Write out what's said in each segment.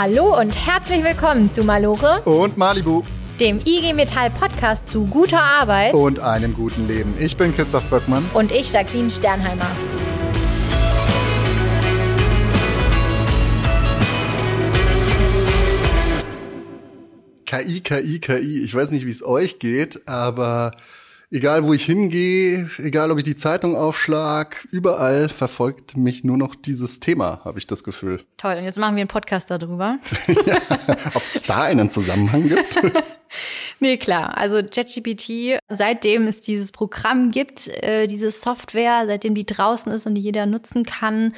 Hallo und herzlich willkommen zu Malore und Malibu, dem IG Metall Podcast zu guter Arbeit und einem guten Leben. Ich bin Christoph Böckmann und ich Jacqueline Sternheimer. KI, KI, KI. Ich weiß nicht, wie es euch geht, aber egal wo ich hingehe, egal ob ich die Zeitung aufschlag, überall verfolgt mich nur noch dieses Thema, habe ich das Gefühl. Toll, und jetzt machen wir einen Podcast darüber. ja, ob es da einen Zusammenhang gibt? nee, klar. Also ChatGPT, seitdem es dieses Programm gibt, äh, diese Software, seitdem die draußen ist und die jeder nutzen kann,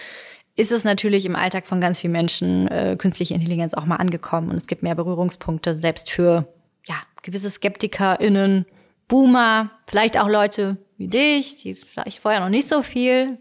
ist es natürlich im Alltag von ganz vielen Menschen äh, künstliche Intelligenz auch mal angekommen. Und es gibt mehr Berührungspunkte, selbst für ja, gewisse SkeptikerInnen, Boomer, vielleicht auch Leute wie dich, die vielleicht vorher noch nicht so viel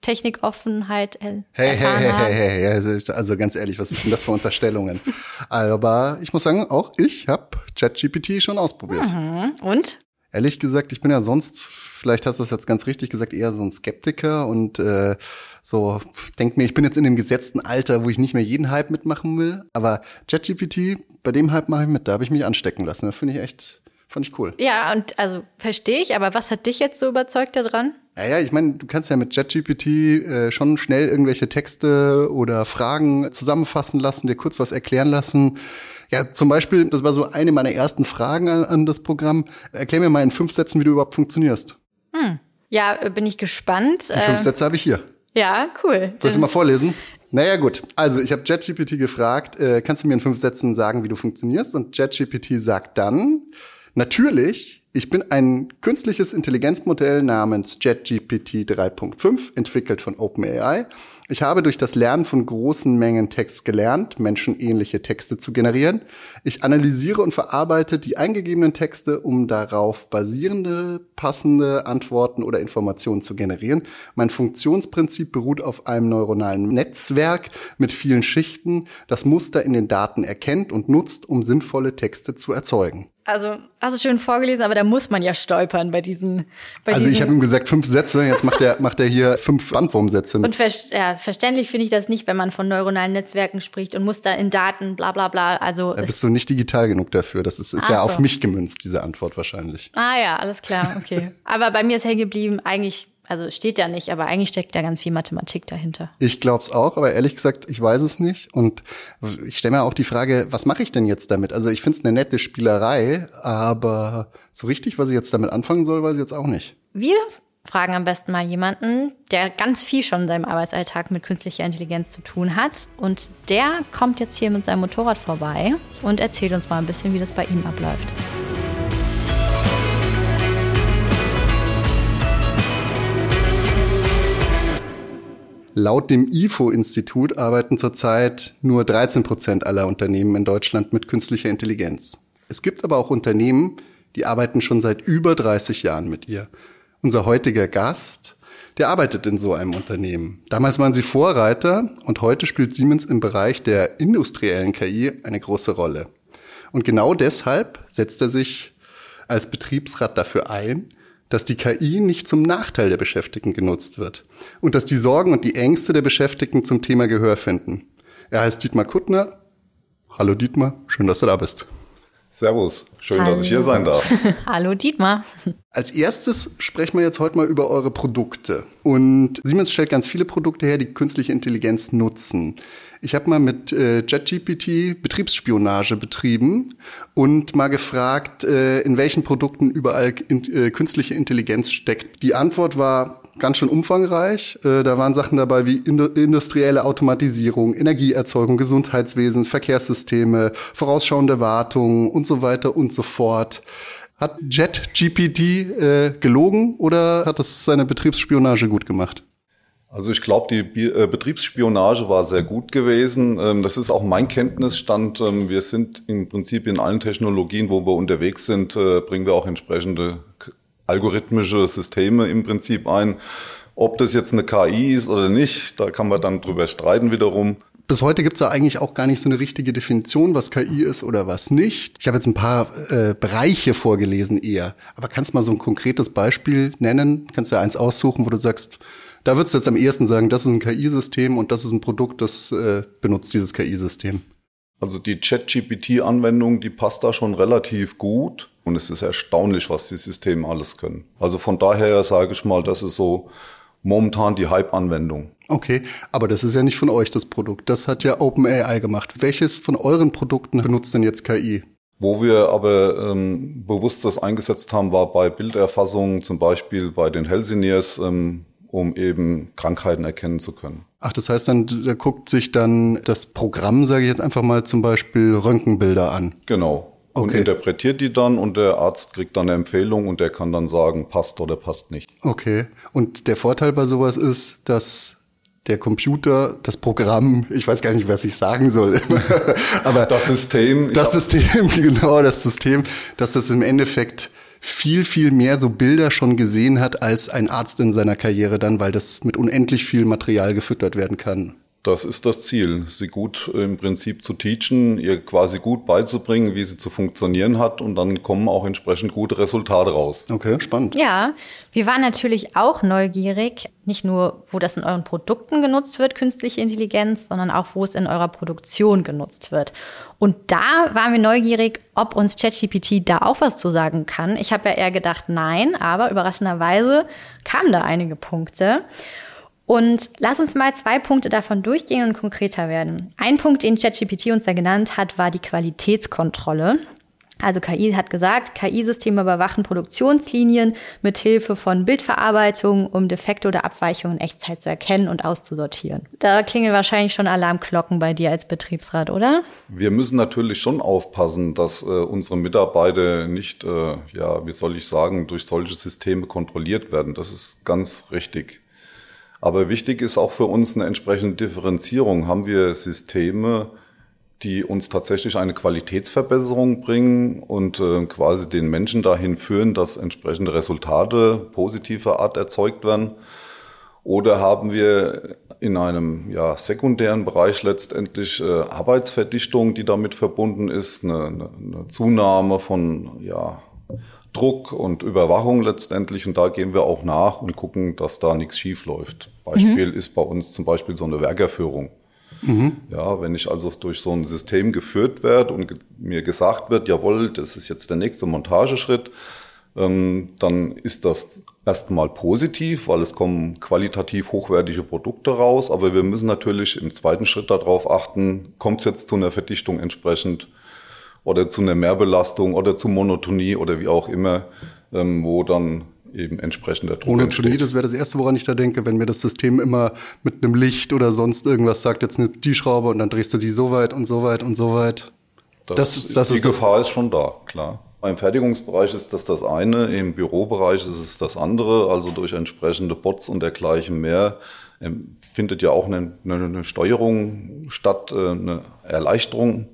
Technikoffenheit hey, hey, hey, hey, hey, also ganz ehrlich, was sind das für Unterstellungen? Aber ich muss sagen, auch ich habe ChatGPT schon ausprobiert. Mhm. Und? Ehrlich gesagt, ich bin ja sonst, vielleicht hast du das jetzt ganz richtig gesagt, eher so ein Skeptiker und äh, so denk mir, ich bin jetzt in dem gesetzten Alter, wo ich nicht mehr jeden Hype mitmachen will. Aber ChatGPT, bei dem Hype mache ich mit, da habe ich mich anstecken lassen. Das finde ich echt Fand ich cool. Ja, und also verstehe ich, aber was hat dich jetzt so überzeugt daran? Ja, ja, ich meine, du kannst ja mit ChatGPT äh, schon schnell irgendwelche Texte oder Fragen zusammenfassen lassen, dir kurz was erklären lassen. Ja, zum Beispiel, das war so eine meiner ersten Fragen an, an das Programm. Erklär mir mal in fünf Sätzen, wie du überhaupt funktionierst. Hm. Ja, bin ich gespannt. Die fünf äh, Sätze habe ich hier. Ja, cool. Soll ich mal vorlesen? Naja, gut. Also, ich habe ChatGPT gefragt, äh, kannst du mir in fünf Sätzen sagen, wie du funktionierst? Und ChatGPT sagt dann, Natürlich, ich bin ein künstliches Intelligenzmodell namens JetGPT 3.5, entwickelt von OpenAI. Ich habe durch das Lernen von großen Mengen Text gelernt, menschenähnliche Texte zu generieren. Ich analysiere und verarbeite die eingegebenen Texte, um darauf basierende, passende Antworten oder Informationen zu generieren. Mein Funktionsprinzip beruht auf einem neuronalen Netzwerk mit vielen Schichten, das Muster in den Daten erkennt und nutzt, um sinnvolle Texte zu erzeugen. Also, hast du schön vorgelesen, aber da muss man ja stolpern bei diesen. Bei also, diesen ich habe ihm gesagt fünf Sätze, jetzt macht er macht er hier fünf Bandwurmsätze. Und ver ja, verständlich finde ich das nicht, wenn man von neuronalen Netzwerken spricht und Muster in Daten, bla bla bla. Also da bist du nicht digital genug dafür. Das ist, ist ja so. auf mich gemünzt, diese Antwort wahrscheinlich. Ah ja, alles klar, okay. aber bei mir ist hängen geblieben, eigentlich also steht ja nicht, aber eigentlich steckt da ganz viel Mathematik dahinter. Ich glaube es auch, aber ehrlich gesagt, ich weiß es nicht. Und ich stelle mir auch die Frage, was mache ich denn jetzt damit? Also ich finde es eine nette Spielerei, aber so richtig, was ich jetzt damit anfangen soll, weiß ich jetzt auch nicht. Wir fragen am besten mal jemanden, der ganz viel schon in seinem Arbeitsalltag mit künstlicher Intelligenz zu tun hat. Und der kommt jetzt hier mit seinem Motorrad vorbei und erzählt uns mal ein bisschen, wie das bei ihm abläuft. Laut dem IFO-Institut arbeiten zurzeit nur 13 Prozent aller Unternehmen in Deutschland mit künstlicher Intelligenz. Es gibt aber auch Unternehmen, die arbeiten schon seit über 30 Jahren mit ihr. Unser heutiger Gast, der arbeitet in so einem Unternehmen. Damals waren sie Vorreiter und heute spielt Siemens im Bereich der industriellen KI eine große Rolle. Und genau deshalb setzt er sich als Betriebsrat dafür ein, dass die KI nicht zum Nachteil der Beschäftigten genutzt wird und dass die Sorgen und die Ängste der Beschäftigten zum Thema Gehör finden. Er heißt Dietmar Kuttner. Hallo Dietmar, schön, dass du da bist. Servus, schön, Hallo. dass ich hier sein darf. Hallo Dietmar. Als erstes sprechen wir jetzt heute mal über eure Produkte. Und Siemens stellt ganz viele Produkte her, die künstliche Intelligenz nutzen. Ich habe mal mit äh, JetGPT Betriebsspionage betrieben und mal gefragt, äh, in welchen Produkten überall in, äh, künstliche Intelligenz steckt. Die Antwort war ganz schön umfangreich. Äh, da waren Sachen dabei wie industrielle Automatisierung, Energieerzeugung, Gesundheitswesen, Verkehrssysteme, vorausschauende Wartung und so weiter und so fort. Hat JetGPT äh, gelogen oder hat es seine Betriebsspionage gut gemacht? Also ich glaube, die äh, Betriebsspionage war sehr gut gewesen. Ähm, das ist auch mein Kenntnisstand. Ähm, wir sind im Prinzip in allen Technologien, wo wir unterwegs sind, äh, bringen wir auch entsprechende algorithmische Systeme im Prinzip ein. Ob das jetzt eine KI ist oder nicht, da kann man dann drüber streiten wiederum. Bis heute gibt es ja eigentlich auch gar nicht so eine richtige Definition, was KI ist oder was nicht. Ich habe jetzt ein paar äh, Bereiche vorgelesen eher. Aber kannst du mal so ein konkretes Beispiel nennen? Kannst du ja eins aussuchen, wo du sagst, da würdest du jetzt am ehesten sagen, das ist ein KI-System und das ist ein Produkt, das äh, benutzt dieses KI-System. Also die ChatGPT-Anwendung, die passt da schon relativ gut. Und es ist erstaunlich, was die Systeme alles können. Also von daher sage ich mal, das ist so momentan die Hype-Anwendung. Okay, aber das ist ja nicht von euch das Produkt. Das hat ja OpenAI gemacht. Welches von euren Produkten benutzt denn jetzt KI? Wo wir aber ähm, bewusst das eingesetzt haben, war bei Bilderfassung, zum Beispiel bei den Hellsiniers, ähm, um eben Krankheiten erkennen zu können. Ach, das heißt dann, da guckt sich dann das Programm, sage ich jetzt einfach mal, zum Beispiel Röntgenbilder an. Genau. Und Okay. interpretiert die dann und der Arzt kriegt dann eine Empfehlung und der kann dann sagen, passt oder passt nicht. Okay. Und der Vorteil bei sowas ist, dass der Computer, das Programm, ich weiß gar nicht, was ich sagen soll, aber Das System, das System, genau, das System, dass das im Endeffekt viel, viel mehr so Bilder schon gesehen hat als ein Arzt in seiner Karriere dann, weil das mit unendlich viel Material gefüttert werden kann. Das ist das Ziel, sie gut im Prinzip zu teachen, ihr quasi gut beizubringen, wie sie zu funktionieren hat und dann kommen auch entsprechend gute Resultate raus. Okay, spannend. Ja, wir waren natürlich auch neugierig, nicht nur, wo das in euren Produkten genutzt wird, künstliche Intelligenz, sondern auch, wo es in eurer Produktion genutzt wird. Und da waren wir neugierig, ob uns ChatGPT da auch was zu sagen kann. Ich habe ja eher gedacht, nein, aber überraschenderweise kamen da einige Punkte. Und lass uns mal zwei Punkte davon durchgehen und konkreter werden. Ein Punkt, den ChatGPT uns da genannt hat, war die Qualitätskontrolle. Also KI hat gesagt, KI-Systeme überwachen Produktionslinien mit Hilfe von Bildverarbeitung, um Defekte oder Abweichungen in Echtzeit zu erkennen und auszusortieren. Da klingeln wahrscheinlich schon Alarmglocken bei dir als Betriebsrat, oder? Wir müssen natürlich schon aufpassen, dass äh, unsere Mitarbeiter nicht, äh, ja, wie soll ich sagen, durch solche Systeme kontrolliert werden. Das ist ganz richtig. Aber wichtig ist auch für uns eine entsprechende Differenzierung. Haben wir Systeme, die uns tatsächlich eine Qualitätsverbesserung bringen und äh, quasi den Menschen dahin führen, dass entsprechende Resultate positiver Art erzeugt werden? Oder haben wir in einem ja, sekundären Bereich letztendlich äh, Arbeitsverdichtung, die damit verbunden ist, eine, eine, Zunahme von ja, Druck und Überwachung letztendlich. Und da gehen wir auch nach und gucken, dass da nichts schief läuft. Beispiel ist bei uns zum Beispiel so eine Werkerführung. Ja, wenn ich also durch so ein System geführt werde und mir gesagt wird, jawohl, das ist jetzt der nächste Montageschritt, ähm, dann ist das erstmal positiv, weil es kommen qualitativ hochwertige Produkte raus. Aber wir müssen natürlich im zweiten Schritt darauf achten, kommt es jetzt zu einer Verdichtung entsprechend oder zu einer Mehrbelastung oder zu Monotonie oder wie auch immer, ähm, wo dann eben entsprechender Druck Ohne entsteht. Tonie, das wäre das Erste, woran ich da denke, wenn mir das System immer mit einem Licht oder sonst irgendwas sagt, jetzt nimm die Schraube und dann drehst du die so weit und so weit und so weit. Das, Das- das die ist Gefahr ist schon da, klar. Im Fertigungsbereich ist das das eine, im Bürobereich ist es das andere. Also durch entsprechende Bots und dergleichen mehr ähm, findet ja auch eine, eine, Steuerung statt, äh, eine Erleichterung.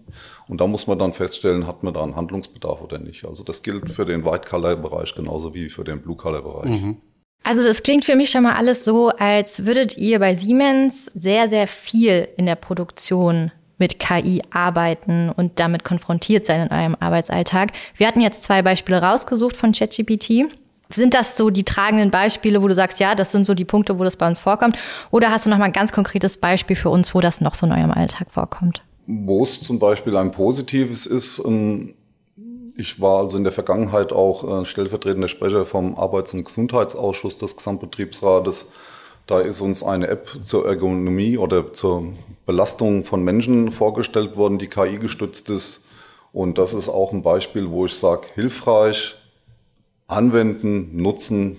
Und da muss man dann feststellen, hat man da einen Handlungsbedarf oder nicht. Also das gilt für den White-Color-Bereich genauso wie für den Blue-Color-Bereich. Also das klingt für mich schon mal alles so, als würdet ihr bei Siemens sehr, sehr viel in der Produktion mit KI arbeiten und damit konfrontiert sein in eurem Arbeitsalltag. Wir hatten jetzt zwei Beispiele rausgesucht von ChatGPT. Sind das so die tragenden Beispiele, wo du sagst, ja, das sind so die Punkte, wo das bei uns vorkommt? Oder hast du noch mal ein ganz konkretes Beispiel für uns, wo das noch so in eurem Alltag vorkommt? Wo es zum Beispiel ein positives ist, ähm, ich war also in der Vergangenheit auch äh, stellvertretender Sprecher vom Arbeits- und Gesundheitsausschuss des Gesamtbetriebsrates. Da ist uns eine App zur Ergonomie oder zur Belastung von Menschen vorgestellt worden, die KI gestützt ist. Und das ist auch ein Beispiel, wo ich sage, hilfreich, anwenden, nutzen,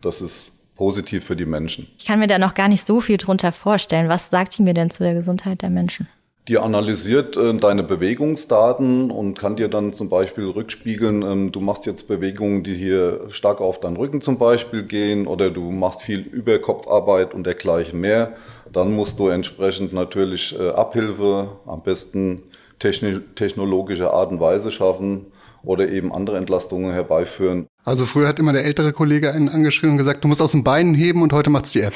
das ist positiv für die Menschen. Ich kann mir da noch gar nicht so viel drunter vorstellen. Was sagt die mir denn zu der Gesundheit der Menschen? Die analysiert äh, deine Bewegungsdaten und kann dir dann zum Beispiel rückspiegeln, ähm, du machst jetzt Bewegungen, die hier stark auf deinen Rücken zum Beispiel gehen oder du machst viel Überkopfarbeit und dergleichen mehr. Dann musst du entsprechend natürlich äh, Abhilfe, am besten technologische Art und Weise schaffen oder eben andere Entlastungen herbeiführen. Also früher hat immer der ältere Kollege einen angeschrieben und gesagt, du musst aus den Beinen heben und heute macht's die App.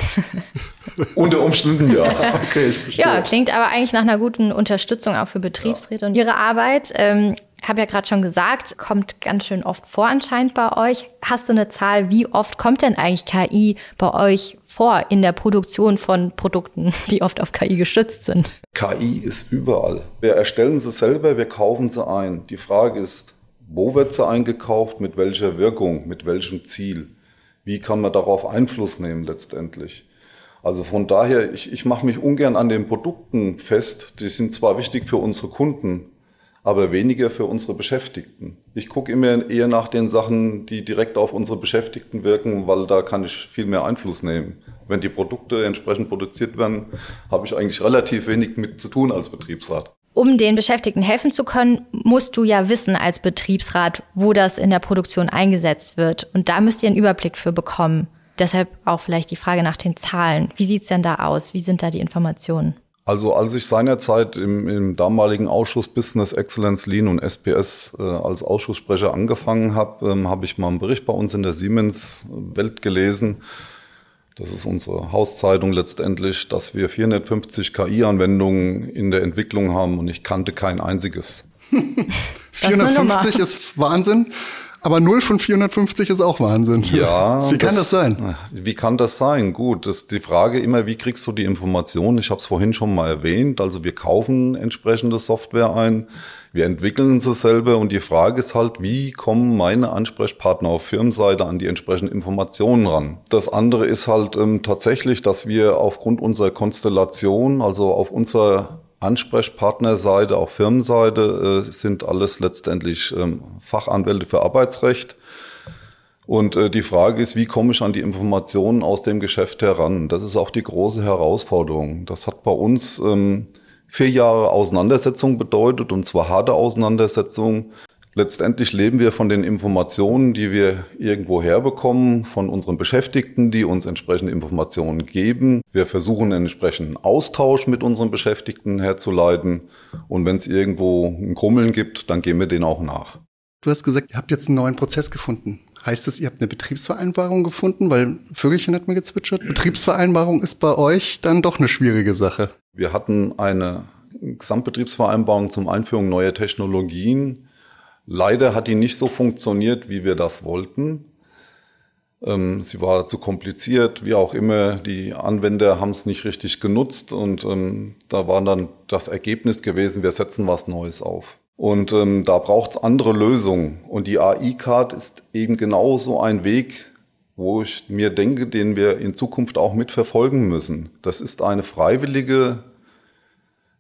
Unter Umständen ja. Okay, ich verstehe. Ja, klingt aber eigentlich nach einer guten Unterstützung auch für Betriebsräte und ihre Arbeit. Ähm, habe ja gerade schon gesagt, kommt ganz schön oft vor anscheinend bei euch. Hast du eine Zahl, wie oft kommt denn eigentlich KI bei euch vor in der Produktion von Produkten, die oft auf KI gestützt sind? KI ist überall. Wir erstellen sie selber, wir kaufen sie ein. Die Frage ist, wo wird sie eingekauft, mit welcher Wirkung, mit welchem Ziel? Wie kann man darauf Einfluss nehmen letztendlich? Also von daher, ich, ich mache mich ungern an den Produkten fest. Die sind zwar wichtig für unsere Kunden, aber weniger für unsere Beschäftigten. Ich gucke immer eher nach den Sachen, die direkt auf unsere Beschäftigten wirken, weil da kann ich viel mehr Einfluss nehmen. Wenn die Produkte entsprechend produziert werden, habe ich eigentlich relativ wenig mit zu tun als Betriebsrat. Um den Beschäftigten helfen zu können, musst du ja wissen als Betriebsrat, wo das in der Produktion eingesetzt wird. Und da müsst ihr einen Überblick für bekommen. Deshalb auch vielleicht die Frage nach den Zahlen. Wie sieht's denn da aus? Wie sind da die Informationen? Also als ich seinerzeit im, im damaligen Ausschuss Business Excellence Lean und SPS äh, als Ausschusssprecher angefangen habe, ähm, habe ich mal einen Bericht bei uns in der Siemens Welt gelesen. Das ist unsere Hauszeitung letztendlich, dass wir 450 KI-Anwendungen in der Entwicklung haben und ich kannte kein einziges. 450 ist Wahnsinn. Aber 0 von 450 ist auch Wahnsinn. Ja. Wie kann das, das sein? Wie kann das sein? Gut, das ist die Frage immer, wie kriegst du die Informationen? Ich habe es vorhin schon mal erwähnt. Also wir kaufen entsprechende Software ein, wir entwickeln sie selber und die Frage ist halt, wie kommen meine Ansprechpartner auf Firmenseite an die entsprechenden Informationen ran? Das andere ist halt ähm, tatsächlich, dass wir aufgrund unserer Konstellation, also auf unserer Ansprechpartnerseite, auch Firmenseite, äh, sind alles letztendlich ähm, Fachanwälte für Arbeitsrecht. Und äh, die Frage ist, wie komme ich an die Informationen aus dem Geschäft heran? Das ist auch die große Herausforderung. Das hat bei uns ähm, vier Jahre Auseinandersetzung bedeutet, und zwar harte Auseinandersetzung. Letztendlich leben wir von den Informationen, die wir irgendwo herbekommen, von unseren Beschäftigten, die uns entsprechende Informationen geben. Wir versuchen einen entsprechenden Austausch mit unseren Beschäftigten herzuleiten. Und wenn es irgendwo ein Krummeln gibt, dann gehen wir den auch nach. Du hast gesagt, ihr habt jetzt einen neuen Prozess gefunden. Heißt das, ihr habt eine Betriebsvereinbarung gefunden? Weil Vögelchen hat mir gezwitschert. Betriebsvereinbarung ist bei euch dann doch eine schwierige Sache. Wir hatten eine Gesamtbetriebsvereinbarung zum Einführung neuer Technologien Leider hat die nicht so funktioniert, wie wir das wollten. Ähm, sie war zu kompliziert, wie auch immer. Die Anwender haben es nicht richtig genutzt und ähm, da war dann das Ergebnis gewesen, wir setzen was Neues auf. Und ähm, da braucht es andere Lösungen. Und die AI-Card ist eben genauso ein Weg, wo ich mir denke, den wir in Zukunft auch mitverfolgen müssen. Das ist eine freiwillige,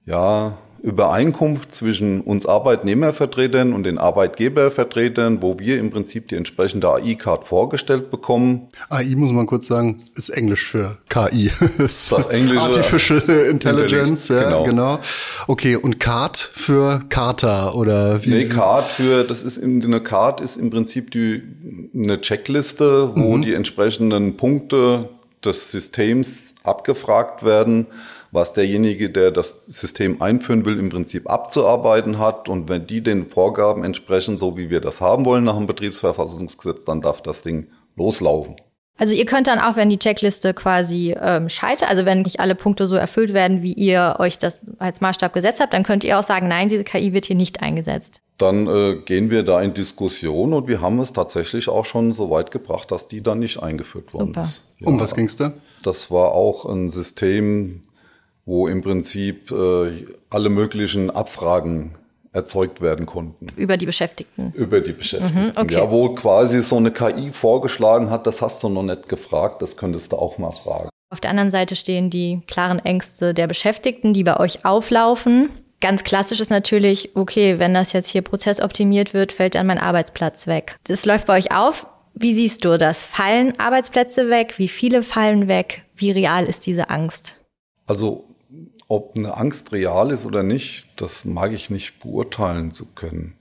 ja, Übereinkunft zwischen uns Arbeitnehmervertretern und den Arbeitgebervertretern, wo wir im Prinzip die entsprechende AI-Card vorgestellt bekommen. AI muss man kurz sagen, ist Englisch für KI. das, englische Artificial Intelligence, ja, genau. genau. Okay, und Card für Charta oder wie? Nee, Card für, das ist in, eine Card ist im Prinzip die, eine Checkliste, wo mhm. die entsprechenden Punkte des Systems abgefragt werden was derjenige, der das System einführen will, im Prinzip abzuarbeiten hat. Und wenn die den Vorgaben entsprechen, so wie wir das haben wollen nach dem Betriebsverfassungsgesetz, dann darf das Ding loslaufen. Also ihr könnt dann auch, wenn die Checkliste quasi ähm, scheitert, also wenn nicht alle Punkte so erfüllt werden, wie ihr euch das als Maßstab gesetzt habt, dann könnt ihr auch sagen, nein, diese KI wird hier nicht eingesetzt. Dann äh, gehen wir da in Diskussion und wir haben es tatsächlich auch schon so weit gebracht, dass die dann nicht eingeführt worden Super. ist. Ja, um was ging's da? Das war auch ein System, wo im Prinzip äh, alle möglichen Abfragen erzeugt werden konnten. Über die Beschäftigten. Über die Beschäftigten. Mhm, okay. Ja, wo quasi so eine KI vorgeschlagen hat, das hast du noch nicht gefragt, das könntest du auch mal fragen. Auf der anderen Seite stehen die klaren Ängste der Beschäftigten, die bei euch auflaufen. Ganz klassisch ist natürlich, okay, wenn das jetzt hier prozessoptimiert wird, fällt dann mein Arbeitsplatz weg. Das läuft bei euch auf. Wie siehst du das? Fallen Arbeitsplätze weg? Wie viele fallen weg? Wie real ist diese Angst? Also ob eine Angst real ist oder nicht, das mag ich nicht beurteilen zu können.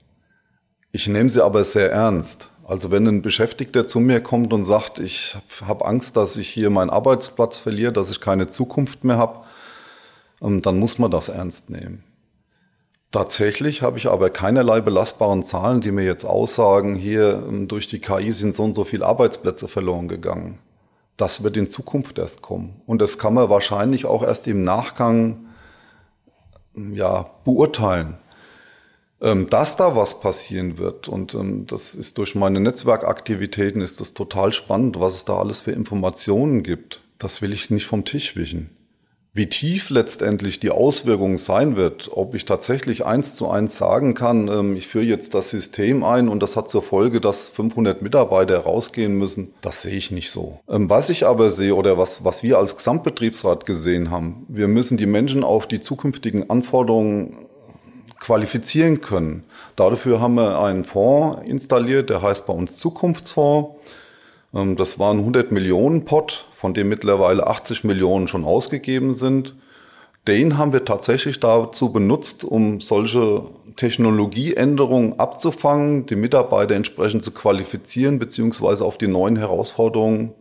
Ich nehme sie aber sehr ernst. Also wenn ein Beschäftigter zu mir kommt und sagt, ich habe Angst, dass ich hier meinen Arbeitsplatz verliere, dass ich keine Zukunft mehr habe, ähm, dann muss man das ernst nehmen. Tatsächlich habe ich aber keinerlei belastbaren Zahlen, die mir jetzt aussagen, hier ähm, durch die KI sind so und so viele Arbeitsplätze verloren gegangen das wird in Zukunft erst kommen. Und das kann man wahrscheinlich auch erst im Nachgang ja, beurteilen. ähm, dass da was passieren wird. Und ähm, das ist durch meine Netzwerkaktivitäten ist das total spannend, was es da alles für Informationen gibt. Das will ich nicht vom Tisch wischen. Wie tief letztendlich die Auswirkung sein wird, ob ich tatsächlich eins zu eins sagen kann, ähm, ich führe jetzt das System ein und das hat zur Folge, dass 500 Mitarbeiter rausgehen müssen, das sehe ich nicht so. Ähm, was ich aber sehe oder was, was wir als Gesamtbetriebsrat gesehen haben, wir müssen die Menschen auf die zukünftigen Anforderungen qualifizieren können. Dafür haben wir einen Fonds installiert, der heißt bei uns Zukunftsfonds. Ähm, das war ein 100 Millionen Pot, von dem mittlerweile 80 Millionen schon ausgegeben sind. Den haben wir tatsächlich dazu benutzt, um solche Technologieänderungen abzufangen, die Mitarbeiter entsprechend zu qualifizieren beziehungsweise auf die neuen Herausforderungen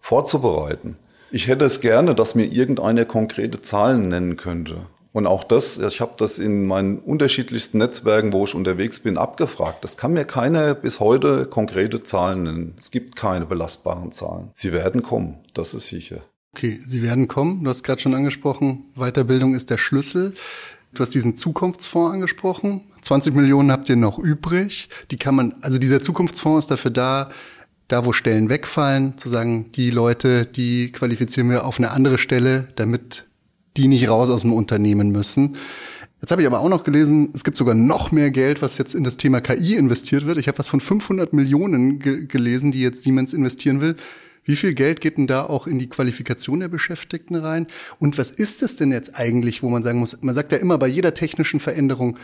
vorzubereiten. Ich hätte es gerne, dass mir irgendeine konkrete Zahlen nennen könnte. Und auch das, ich habe das in meinen unterschiedlichsten Netzwerken, wo ich unterwegs bin, abgefragt. Das kann mir keiner bis heute konkrete Zahlen nennen. Es gibt keine belastbaren Zahlen. Sie werden kommen, das ist sicher. Okay, sie werden kommen. Du hast gerade schon angesprochen, Weiterbildung ist der Schlüssel. Du hast diesen Zukunftsfonds angesprochen. 20 Millionen habt ihr noch übrig. Die kann man, also dieser Zukunftsfonds ist dafür da, da wo Stellen wegfallen, zu sagen, die Leute, die qualifizieren wir auf eine andere Stelle, damit die nicht raus aus dem Unternehmen müssen. Jetzt habe ich aber auch noch gelesen, es gibt sogar noch mehr Geld, was jetzt in das Thema KI investiert wird. Ich habe was von 500 Millionen ge gelesen, die jetzt Siemens investieren will. Wie viel Geld geht denn da auch in die Qualifikation der Beschäftigten rein? Und was ist es denn jetzt eigentlich, wo man sagen muss, man sagt ja immer bei jeder technischen Veränderung,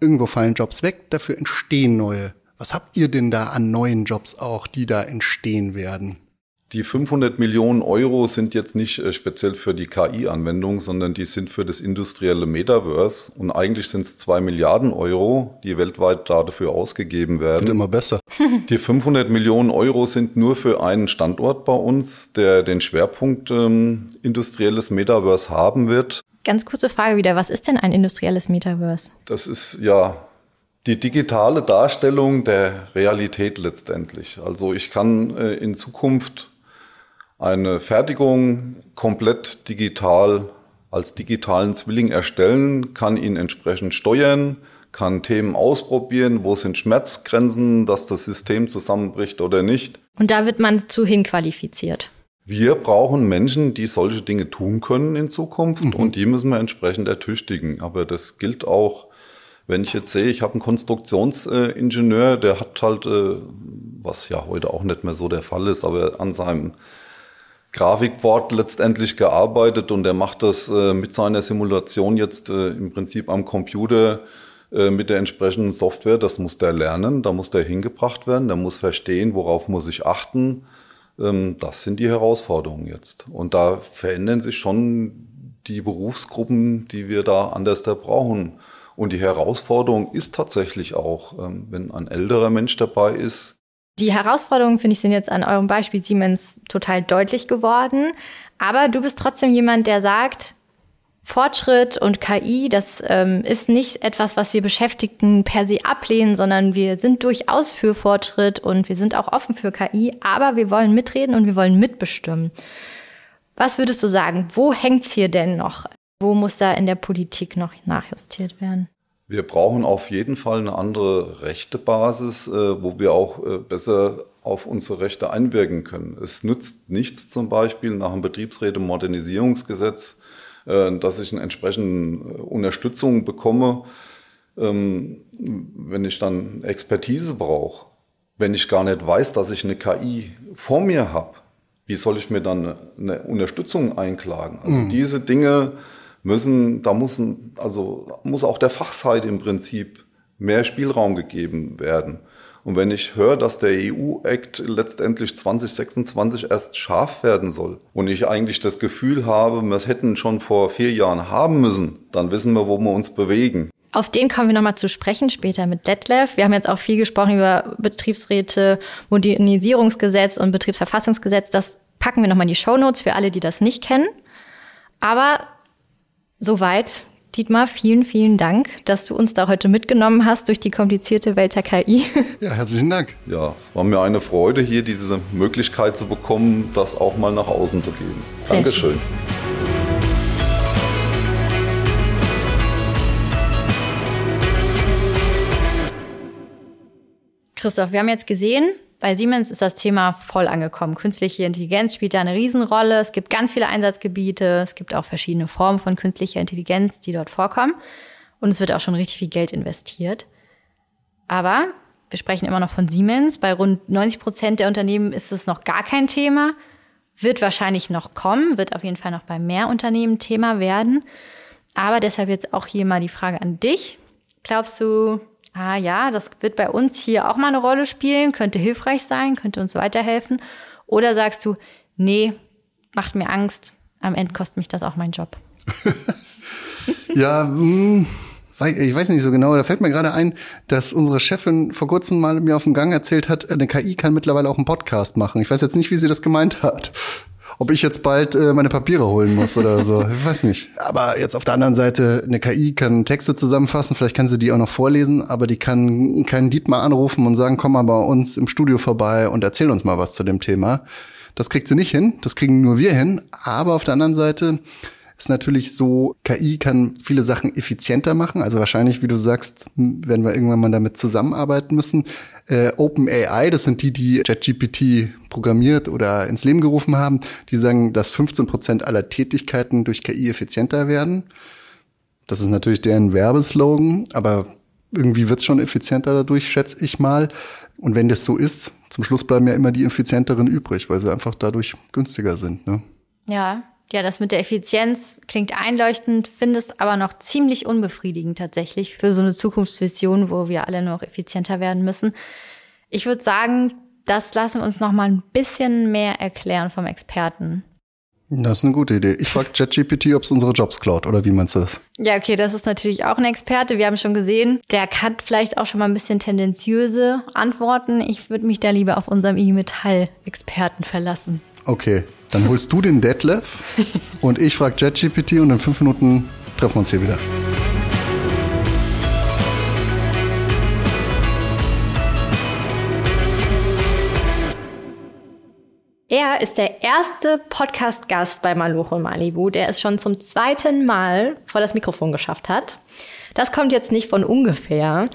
irgendwo fallen Jobs weg, dafür entstehen neue. Was habt ihr denn da an neuen Jobs auch, die da entstehen werden? Die 500 Millionen Euro sind jetzt nicht äh, speziell für die KI-Anwendung, sondern die sind für das industrielle Metaverse. Und eigentlich sind es zwei Milliarden Euro, die weltweit dafür ausgegeben werden. Wird immer besser. Die 500 Millionen Euro sind nur für einen Standort bei uns, der den Schwerpunkt ähm, industrielles Metaverse haben wird. Ganz kurze Frage wieder, was ist denn ein industrielles Metaverse? Das ist ja die digitale Darstellung der Realität letztendlich. Also ich kann äh, in Zukunft eine Fertigung komplett digital als digitalen Zwilling erstellen, kann ihn entsprechend steuern, kann Themen ausprobieren, wo sind Schmerzgrenzen, dass das System zusammenbricht oder nicht. Und da wird man zu hinqualifiziert. Wir brauchen Menschen, die solche Dinge tun können in Zukunft mhm. und die müssen wir entsprechend ertüchtigen. Aber das gilt auch, wenn ich jetzt sehe, ich habe einen Konstruktionsingenieur, der hat halt, äh, was ja heute auch nicht mehr so der Fall ist, aber an seinem Grafikboard letztendlich gearbeitet und er macht das äh, mit seiner Simulation jetzt äh, im Prinzip am Computer äh, mit der entsprechenden Software. Das muss der lernen, da muss der hingebracht werden, der muss verstehen, worauf muss ich achten. Ähm, das sind die Herausforderungen jetzt. Und da verändern sich schon die Berufsgruppen, die wir da anders da brauchen. Und die Herausforderung ist tatsächlich auch, ähm, wenn ein älterer Mensch dabei ist, die Herausforderungen, finde ich, sind jetzt an eurem Beispiel Siemens total deutlich geworden. Aber du bist trotzdem jemand, der sagt, Fortschritt und KI, das ähm, ist nicht etwas, was wir Beschäftigten per se ablehnen, sondern wir sind durchaus für Fortschritt und wir sind auch offen für KI, aber wir wollen mitreden und wir wollen mitbestimmen. Was würdest du sagen? Wo hängt's hier denn noch? Wo muss da in der Politik noch nachjustiert werden? Wir brauchen auf jeden Fall eine andere Rechtebasis, äh, wo wir auch äh, besser auf unsere Rechte einwirken können. Es nützt nichts zum Beispiel nach dem Betriebsräte-Modernisierungsgesetz, äh, dass ich eine entsprechende Unterstützung bekomme, ähm, wenn ich dann Expertise brauche. Wenn ich gar nicht weiß, dass ich eine KI vor mir habe, wie soll ich mir dann eine Unterstützung einklagen? Also mhm. diese Dinge müssen, da muss, also muss auch der Fachseite im Prinzip mehr Spielraum gegeben werden. Und wenn ich höre, dass der EU-Act letztendlich 2026 erst scharf werden soll und ich eigentlich das Gefühl habe, wir hätten schon vor vier Jahren haben müssen, dann wissen wir, wo wir uns bewegen. Auf den kommen wir nochmal zu sprechen später mit Detlef. Wir haben jetzt auch viel gesprochen über Betriebsräte, Modernisierungsgesetz und Betriebsverfassungsgesetz. Das packen wir nochmal in die Shownotes für alle, die das nicht kennen. Aber Soweit, Dietmar, vielen, vielen Dank, dass du uns da heute mitgenommen hast durch die komplizierte Welt der KI. Ja, herzlichen Dank. Ja, es war mir eine Freude, hier diese Möglichkeit zu bekommen, das auch mal nach außen zu geben. Sehr Dankeschön. Schön. Christoph, wir haben jetzt gesehen, bei Siemens ist das Thema voll angekommen. Künstliche Intelligenz spielt da eine Riesenrolle. Es gibt ganz viele Einsatzgebiete. Es gibt auch verschiedene Formen von künstlicher Intelligenz, die dort vorkommen. Und es wird auch schon richtig viel Geld investiert. Aber wir sprechen immer noch von Siemens. Bei rund 90 Prozent der Unternehmen ist es noch gar kein Thema. Wird wahrscheinlich noch kommen, wird auf jeden Fall noch bei mehr Unternehmen Thema werden. Aber deshalb jetzt auch hier mal die Frage an dich. Glaubst du, ah ja, das wird bei uns hier auch mal eine Rolle spielen, könnte hilfreich sein, könnte uns weiterhelfen? Oder sagst du, nee, macht mir Angst, am Ende kostet mich das auch mein Job? ja, mh, hm, ich weiß nicht so genau, da fällt mir gerade ein, dass unsere Chefin vor kurzem mal mir auf dem Gang erzählt hat, eine KI kann mittlerweile auch einen Podcast machen. Ich weiß jetzt nicht, wie sie das gemeint hat. Ob ich jetzt bald äh, meine Papiere holen muss oder so. Ich weiß nicht. Aber jetzt auf der anderen Seite, eine KI kann Texte zusammenfassen, vielleicht kann sie die auch noch vorlesen, aber die kann keinen Dietmar anrufen und sagen, komm mal bei uns im Studio vorbei und erzähl uns mal was zu dem Thema. Das kriegt sie nicht hin, das kriegen nur wir hin. Aber auf der anderen Seite ist natürlich so, KI kann viele Sachen effizienter machen. Also wahrscheinlich, wie du sagst, werden wir irgendwann mal damit zusammenarbeiten müssen. Äh, OpenAI, das sind die, die ChatGPT programmiert oder ins Leben gerufen haben, die sagen, dass 15 Prozent aller Tätigkeiten durch KI effizienter werden. Das ist natürlich deren Werbeslogan, aber irgendwie wird es schon effizienter dadurch, schätze ich mal. Und wenn das so ist, zum Schluss bleiben ja immer die effizienteren übrig, weil sie einfach dadurch günstiger sind. Ne? Ja, ja, das mit der Effizienz klingt einleuchtend, finde es aber noch ziemlich unbefriedigend tatsächlich für so eine Zukunftsvision, wo wir alle noch effizienter werden müssen. Ich würde sagen, das lassen wir uns noch mal ein bisschen mehr erklären vom Experten. Das ist eine gute Idee. Ich frage ChatGPT, ob es unsere Jobs klaut oder wie meinst du das? Ja, okay, das ist natürlich auch ein Experte. Wir haben schon gesehen, der hat vielleicht auch schon mal ein bisschen tendenziöse Antworten. Ich würde mich da lieber auf unserem IG Metall-Experten verlassen. Okay, dann holst du den Detlef und ich frage ChatGPT und in fünf Minuten treffen wir uns hier wieder. Er ist der erste Podcast-Gast bei Malucho Malibu, der es schon zum zweiten Mal vor das Mikrofon geschafft hat. Das kommt jetzt nicht von ungefähr,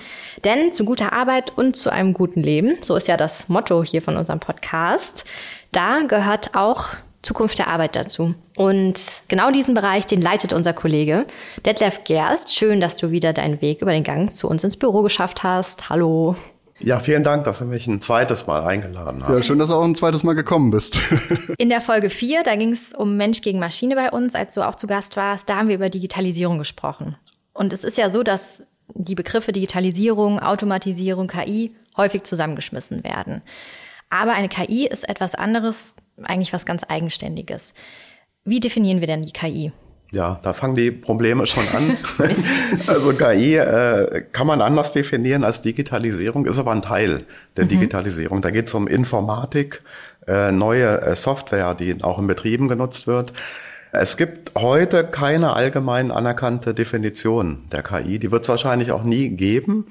denn zu guter Arbeit und zu einem guten Leben, so ist ja das Motto hier von unserem Podcast, da gehört auch Zukunft der Arbeit dazu. Und genau diesen Bereich, den leitet unser Kollege Detlef Gerst. Schön, dass du wieder deinen Weg über den Gang zu uns ins Büro geschafft hast. Hallo. Ja, vielen Dank, dass du mich ein zweites Mal eingeladen hast. Ja, schön, dass du auch ein zweites Mal gekommen bist. In der Folge 4, da ging es um Mensch gegen Maschine bei uns, als du auch zu Gast warst, da haben wir über Digitalisierung gesprochen. Und es ist ja so, dass die Begriffe Digitalisierung, Automatisierung, KI häufig zusammengeschmissen werden. Aber eine KI ist etwas anderes, eigentlich was ganz Eigenständiges. Wie definieren wir denn die KI? Ja, da fangen die Probleme schon an. also KI äh, kann man anders definieren als Digitalisierung, ist aber ein Teil der mhm. Digitalisierung. Da geht es um Informatik, äh, neue äh, Software, die auch in Betrieben genutzt wird. Es gibt heute keine allgemein anerkannte Definition der KI. Die wird es wahrscheinlich auch nie geben.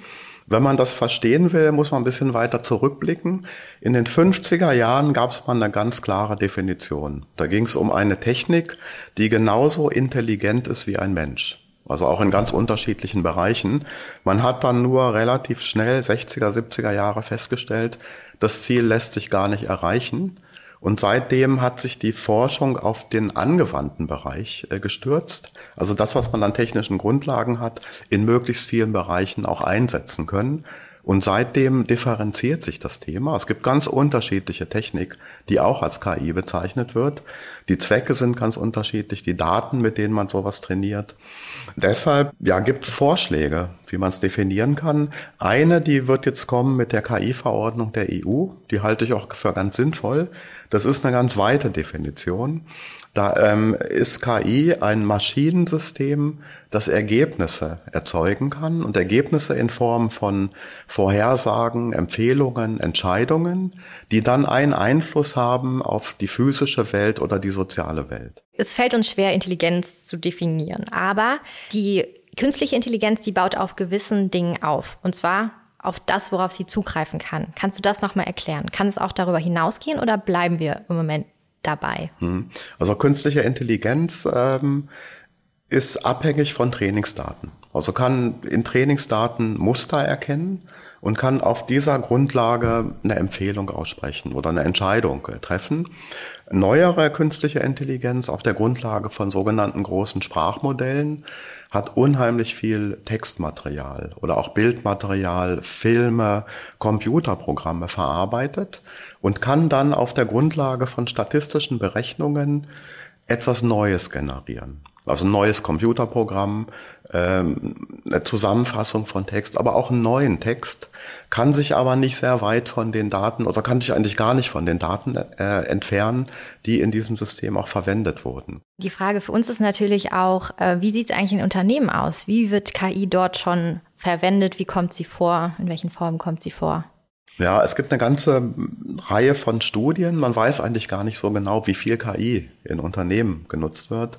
Wenn man das verstehen will, muss man ein bisschen weiter zurückblicken. In den 50er Jahren gab es mal eine ganz klare Definition. Da ging es um eine Technik, die genauso intelligent ist wie ein Mensch. Also auch in ganz unterschiedlichen Bereichen. Man hat dann nur relativ schnell 60er, 70er Jahre festgestellt, das Ziel lässt sich gar nicht erreichen. Und seitdem hat sich die Forschung auf den angewandten Bereich äh, gestürzt. Also das, was man an technischen Grundlagen hat, in möglichst vielen Bereichen auch einsetzen können. Und seitdem differenziert sich das Thema. Es gibt ganz unterschiedliche Technik, die auch als KI bezeichnet wird. Die Zwecke sind ganz unterschiedlich, die Daten, mit denen man sowas trainiert. Deshalb ja, gibt es Vorschläge, wie man es definieren kann. Eine, die wird jetzt kommen mit der KI-Verordnung der EU. Die halte ich auch für ganz sinnvoll. Das ist eine ganz weite Definition. Da ähm, ist KI ein Maschinensystem, das Ergebnisse erzeugen kann und Ergebnisse in Form von Vorhersagen, Empfehlungen, Entscheidungen, die dann einen Einfluss haben auf die physische Welt oder die soziale Welt. Es fällt uns schwer, Intelligenz zu definieren, aber die künstliche Intelligenz, die baut auf gewissen Dingen auf. Und zwar auf das, worauf sie zugreifen kann. Kannst du das nochmal erklären? Kann es auch darüber hinausgehen oder bleiben wir im Moment dabei? Hm. Also künstliche Intelligenz ähm, ist abhängig von Trainingsdaten. Also kann in Trainingsdaten Muster erkennen und kann auf dieser Grundlage eine Empfehlung aussprechen oder eine Entscheidung treffen. Neuere künstliche Intelligenz auf der Grundlage von sogenannten großen Sprachmodellen hat unheimlich viel Textmaterial oder auch Bildmaterial, Filme, Computerprogramme verarbeitet und kann dann auf der Grundlage von statistischen Berechnungen etwas Neues generieren. Also ein neues Computerprogramm, ähm, eine Zusammenfassung von Text, aber auch einen neuen Text, kann sich aber nicht sehr weit von den Daten oder kann sich eigentlich gar nicht von den Daten äh, entfernen, die in diesem System auch verwendet wurden. Die Frage für uns ist natürlich auch, äh, wie sieht es eigentlich in Unternehmen aus? Wie wird KI dort schon verwendet? Wie kommt sie vor? In welchen Formen kommt sie vor? Ja, es gibt eine ganze Reihe von Studien. Man weiß eigentlich gar nicht so genau, wie viel KI in Unternehmen genutzt wird.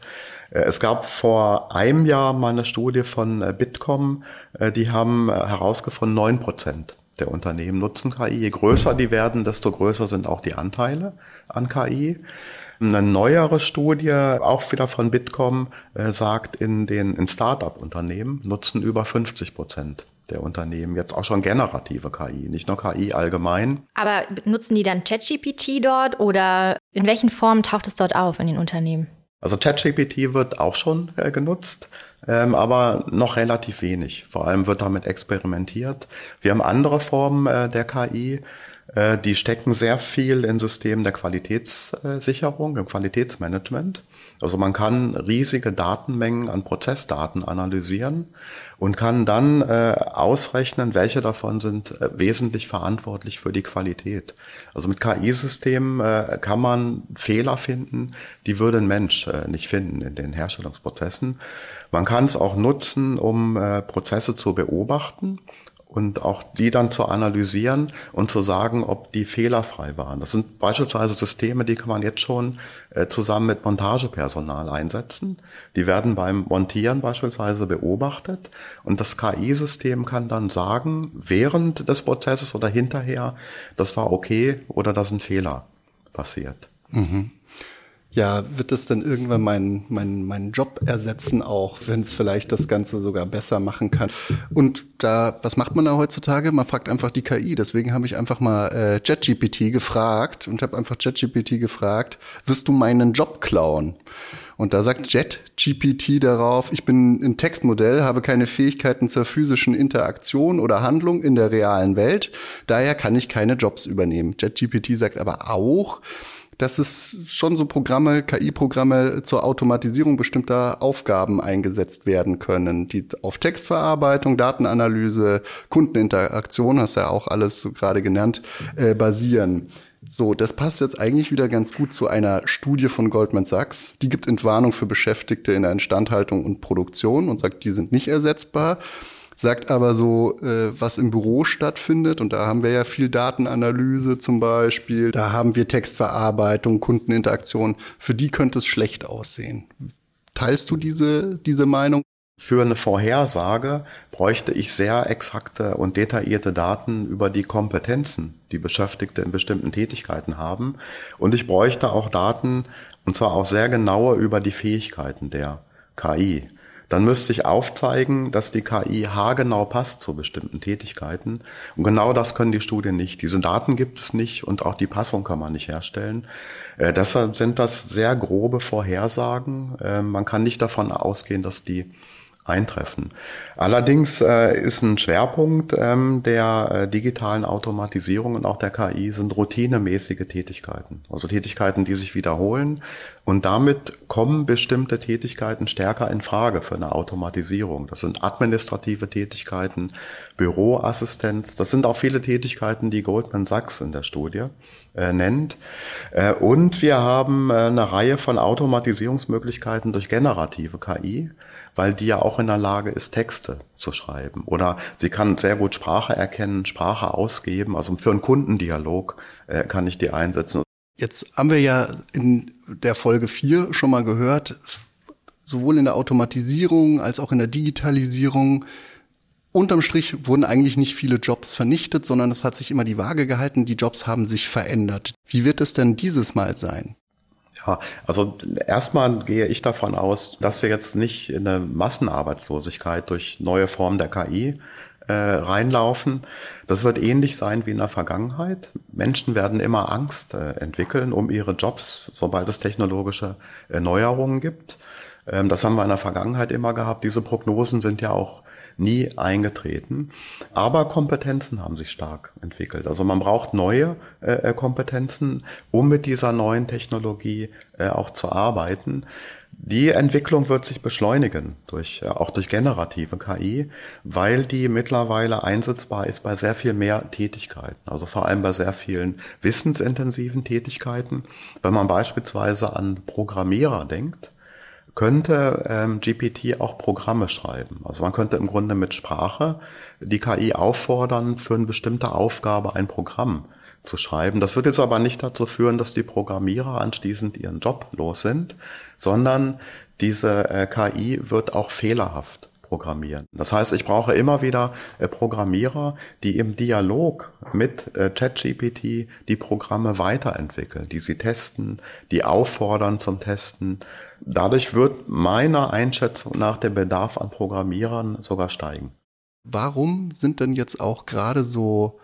Äh, es gab vor einem Jahr mal eine Studie von äh, Bitkom, äh, die haben herausgefunden, neun Prozent der Unternehmen nutzen KI. Je größer die werden, desto größer sind auch die Anteile an KI. Eine neuere Studie, auch wieder von Bitkom, sagt, in den in Start-up-Unternehmen nutzen über 50 Prozent der Unternehmen jetzt auch schon generative KI, nicht nur KI allgemein. Aber nutzen die dann ChatGPT dort oder in welchen Formen taucht es dort auf in den Unternehmen? Also ChatGPT wird auch schon äh, genutzt, ähm, aber noch relativ wenig. Vor allem wird damit experimentiert. Wir haben andere Formen äh, der KI, äh, die stecken sehr viel in Systemen der Qualitätssicherung, im Qualitätsmanagement. Also man kann riesige Datenmengen an Prozessdaten analysieren und kann dann äh, ausrechnen, welche davon sind äh, wesentlich verantwortlich für die Qualität. Also mit KI-Systemen äh, kann man Fehler finden, die würde ein Mensch äh, nicht finden in den Herstellungsprozessen. Man kann es auch nutzen, um äh, Prozesse zu beobachten und auch die dann zu analysieren und zu sagen, ob die fehlerfrei waren. Das sind beispielsweise Systeme, die kann man jetzt schon äh, zusammen mit Montagepersonal einsetzen. Die werden beim Montieren beispielsweise beobachtet und das KI-System kann dann sagen, während des Prozesses oder hinterher, das war okay oder da sind Fehler passiert. Mhm ja, wird es dann irgendwann meinen mein, mein Job ersetzen auch, wenn es vielleicht das Ganze sogar besser machen kann. Und da, was macht man da heutzutage? Man fragt einfach die KI. Deswegen habe ich einfach mal äh, ChatGPT gefragt und habe einfach ChatGPT gefragt, wirst du meinen Job klauen? Und da sagt JetGPT darauf, ich bin ein Textmodell, habe keine Fähigkeiten zur physischen Interaktion oder Handlung in der realen Welt. Daher kann ich keine Jobs übernehmen. JetGPT sagt aber auch, dass es schon so Programme, KI-Programme zur Automatisierung bestimmter Aufgaben eingesetzt werden können, die auf Textverarbeitung, Datenanalyse, Kundeninteraktion, hast ja auch alles so gerade genannt, äh, basieren. So, das passt jetzt eigentlich wieder ganz gut zu einer Studie von Goldman Sachs. Die gibt Entwarnung für Beschäftigte in der Instandhaltung und Produktion und sagt, die sind nicht ersetzbar sagt aber so, äh, was im Büro stattfindet. Und da haben wir ja viel Datenanalyse zum Beispiel. Da haben wir Textverarbeitung, Kundeninteraktion. Für die könnte es schlecht aussehen. Teilst du diese, diese Meinung? Für eine Vorhersage bräuchte ich sehr exakte und detaillierte Daten über die Kompetenzen, die Beschäftigte in bestimmten Tätigkeiten haben. Und ich bräuchte auch Daten, und zwar auch sehr genaue über die Fähigkeiten der KI dann müsste ich aufzeigen, dass die KI haargenau passt zu bestimmten Tätigkeiten. Und genau das können die Studien nicht. Diese Daten gibt es nicht und auch die Passung kann man nicht herstellen. Äh, deshalb sind das sehr grobe Vorhersagen. Äh, man kann nicht davon ausgehen, dass die eintreffen. Allerdings äh, ist ein Schwerpunkt ähm, der äh, digitalen Automatisierung und auch der KI sind routinemäßige Tätigkeiten. Also Tätigkeiten, die sich wiederholen. Und damit kommen bestimmte Tätigkeiten stärker in Frage für eine Automatisierung. Das sind administrative Tätigkeiten, Büroassistenz. Das sind auch viele Tätigkeiten, die Goldman Sachs in der Studie äh, nennt. Äh, und wir haben äh, eine Reihe von Automatisierungsmöglichkeiten durch generative KI weil die ja auch in der Lage ist, Texte zu schreiben. Oder sie kann sehr gut Sprache erkennen, Sprache ausgeben. Also für einen Kundendialog äh, kann ich die einsetzen. Jetzt haben wir ja in der Folge 4 schon mal gehört, sowohl in der Automatisierung als auch in der Digitalisierung Unterm Strich wurden eigentlich nicht viele Jobs vernichtet, sondern es hat sich immer die Waage gehalten, die Jobs haben sich verändert. Wie wird es denn dieses Mal sein? Ja, also erstmal gehe ich davon aus, dass wir jetzt nicht in eine Massenarbeitslosigkeit durch neue Formen der KI äh, reinlaufen. Das wird ähnlich sein wie in der Vergangenheit. Menschen werden immer Angst äh, entwickeln um ihre Jobs, sobald es technologische Erneuerungen gibt. Ähm, das haben wir in der Vergangenheit immer gehabt. Diese Prognosen sind ja auch nie eingetreten. Aber Kompetenzen haben sich stark entwickelt. Also man braucht neue äh, äh, Kompetenzen, um mit dieser neuen Technologie äh, auch zu arbeiten. Die Entwicklung wird sich beschleunigen durch, äh, auch durch generative KI, weil die mittlerweile einsetzbar ist bei sehr viel mehr Tätigkeiten. Also vor allem bei sehr vielen wissensintensiven Tätigkeiten. Wenn man beispielsweise an Programmierer denkt, könnte ähm, GPT auch Programme schreiben. Also man könnte im Grunde mit Sprache die KI auffordern, für eine bestimmte Aufgabe ein Programm zu schreiben. Das wird jetzt aber nicht dazu führen, dass die Programmierer anschließend ihren Job los sind, sondern diese äh, KI wird auch fehlerhaft programmieren. Das heißt, ich brauche immer wieder äh, Programmierer, die im Dialog mit äh, ChatGPT die Programme weiterentwickeln, die sie testen, die auffordern zum Testen. Dadurch wird meiner Einschätzung nach der Bedarf an Programmierern sogar steigen. Warum sind denn jetzt auch gerade so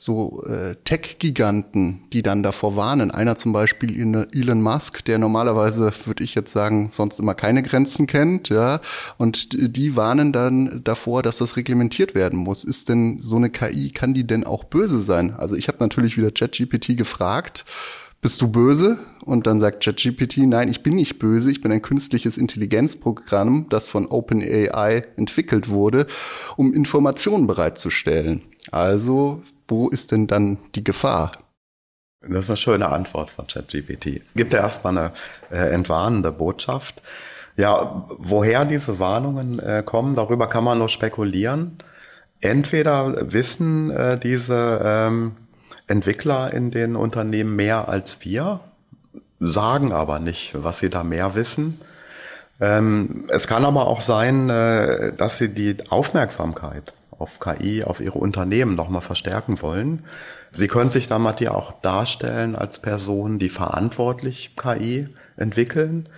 so äh, Tech-Giganten, die dann davor warnen. Einer zum Beispiel Elon Musk, der normalerweise, würde ich jetzt sagen, sonst immer keine Grenzen kennt, ja. Und die warnen dann davor, dass das reglementiert werden muss. Ist denn so eine KI, kann die denn auch böse sein? Also ich habe natürlich wieder ChatGPT gefragt, bist du böse? Und dann sagt ChatGPT, nein, ich bin nicht böse, ich bin ein künstliches Intelligenzprogramm, das von OpenAI entwickelt wurde, um Informationen bereitzustellen. Also wo ist denn dann die Gefahr? Das ist eine schöne Antwort von ChatGPT. Gibt ja erstmal eine äh, entwarnende Botschaft. Ja, woher diese Warnungen äh, kommen, darüber kann man nur spekulieren. Entweder wissen äh, diese ähm, Entwickler in den Unternehmen mehr als wir, sagen aber nicht, was sie da mehr wissen. Ähm, es kann aber auch sein, äh, dass sie die Aufmerksamkeit auf KI, auf ihre Unternehmen nochmal verstärken wollen. Sie können sich damit ja auch darstellen als Personen, die verantwortlich KI entwickeln.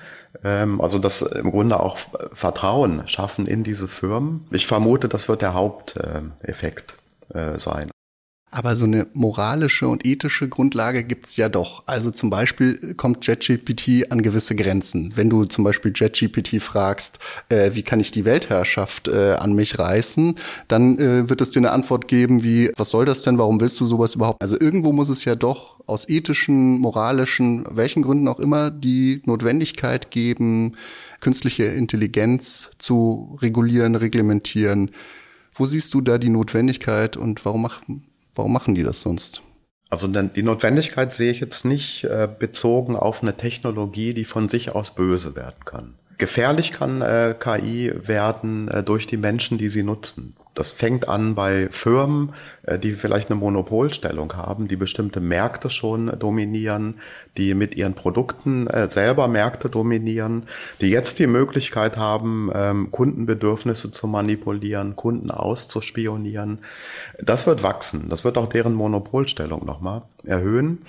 Ähm, also das im Grunde auch Vertrauen schaffen in diese Firmen. Ich vermute, das wird der Haupteffekt äh, sein. Aber so eine moralische und ethische Grundlage gibt's ja doch. Also zum Beispiel kommt JetGPT an gewisse Grenzen. Wenn du zum Beispiel JetGPT fragst, äh, wie kann ich die Weltherrschaft äh, an mich reißen, dann äh, wird es dir eine Antwort geben wie, was soll das denn, warum willst du sowas überhaupt? Also irgendwo muss es ja doch aus ethischen, moralischen, welchen Gründen auch immer, die Notwendigkeit geben, künstliche Intelligenz zu regulieren, reglementieren. Wo siehst du da die Notwendigkeit und warum macht Warum machen die das sonst? Also die Notwendigkeit sehe ich jetzt nicht äh, bezogen auf eine Technologie, die von sich aus böse werden kann. Gefährlich kann äh, KI werden äh, durch die Menschen, die sie nutzen. Das fängt an bei Firmen, äh, die vielleicht eine Monopolstellung haben, die bestimmte Märkte schon dominieren, die mit ihren Produkten äh, selber Märkte dominieren, die jetzt die Möglichkeit haben, ähm, Kundenbedürfnisse zu manipulieren, Kunden auszuspionieren. Das wird wachsen. Das wird auch deren Monopolstellung nochmal erhöhen.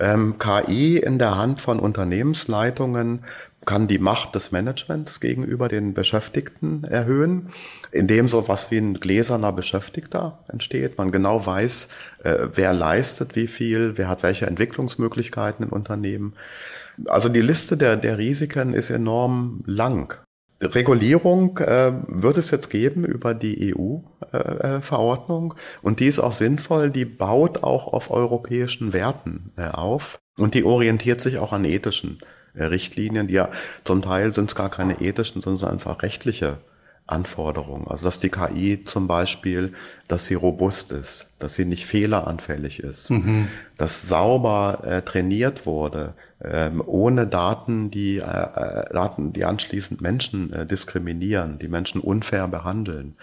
Ähm, KI in der Hand von Unternehmensleitungen kann die Macht des Managements gegenüber den Beschäftigten erhöhen, indem so was wie ein gläserner Beschäftigter entsteht. Man genau weiß, äh, wer leistet wie viel, wer hat welche Entwicklungsmöglichkeiten in Unternehmen. Also die Liste der, der Risiken ist enorm lang. Regulierung äh, wird es jetzt geben über die EU-Verordnung äh, und die ist auch sinnvoll, die baut auch auf europäischen Werten äh, auf und die orientiert sich auch an ethischen äh, Richtlinien, die ja zum Teil sind es gar keine ethischen, sondern einfach rechtliche Anforderungen. Also dass die KI zum Beispiel, dass sie robust ist, dass sie nicht fehleranfällig ist, mhm. dass sauber äh, trainiert wurde, ähm, ohne Daten, die äh, äh, Daten, die anschließend Menschen äh, diskriminieren, die Menschen unfair behandeln.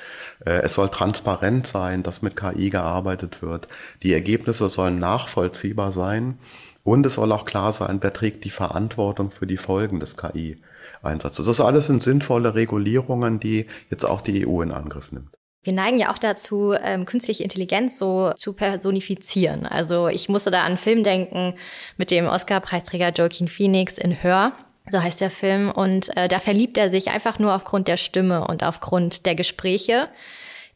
Äh, es soll transparent sein, dass mit KI gearbeitet wird. Die Ergebnisse sollen nachvollziehbar sein. Und es soll auch klar sein, wer trägt die Verantwortung für die Folgen des KI-Einsatzes. Das alles sind sinnvolle Regulierungen, die jetzt auch die EU in Angriff nimmt. Wir neigen ja auch dazu, ähm, künstliche Intelligenz so zu personifizieren. Also ich musste da an einen Film denken mit dem Oscar-Preisträger Joaquin Phoenix in Hör. So heißt der Film. Und äh, da verliebt er sich einfach nur aufgrund der Stimme und aufgrund der Gespräche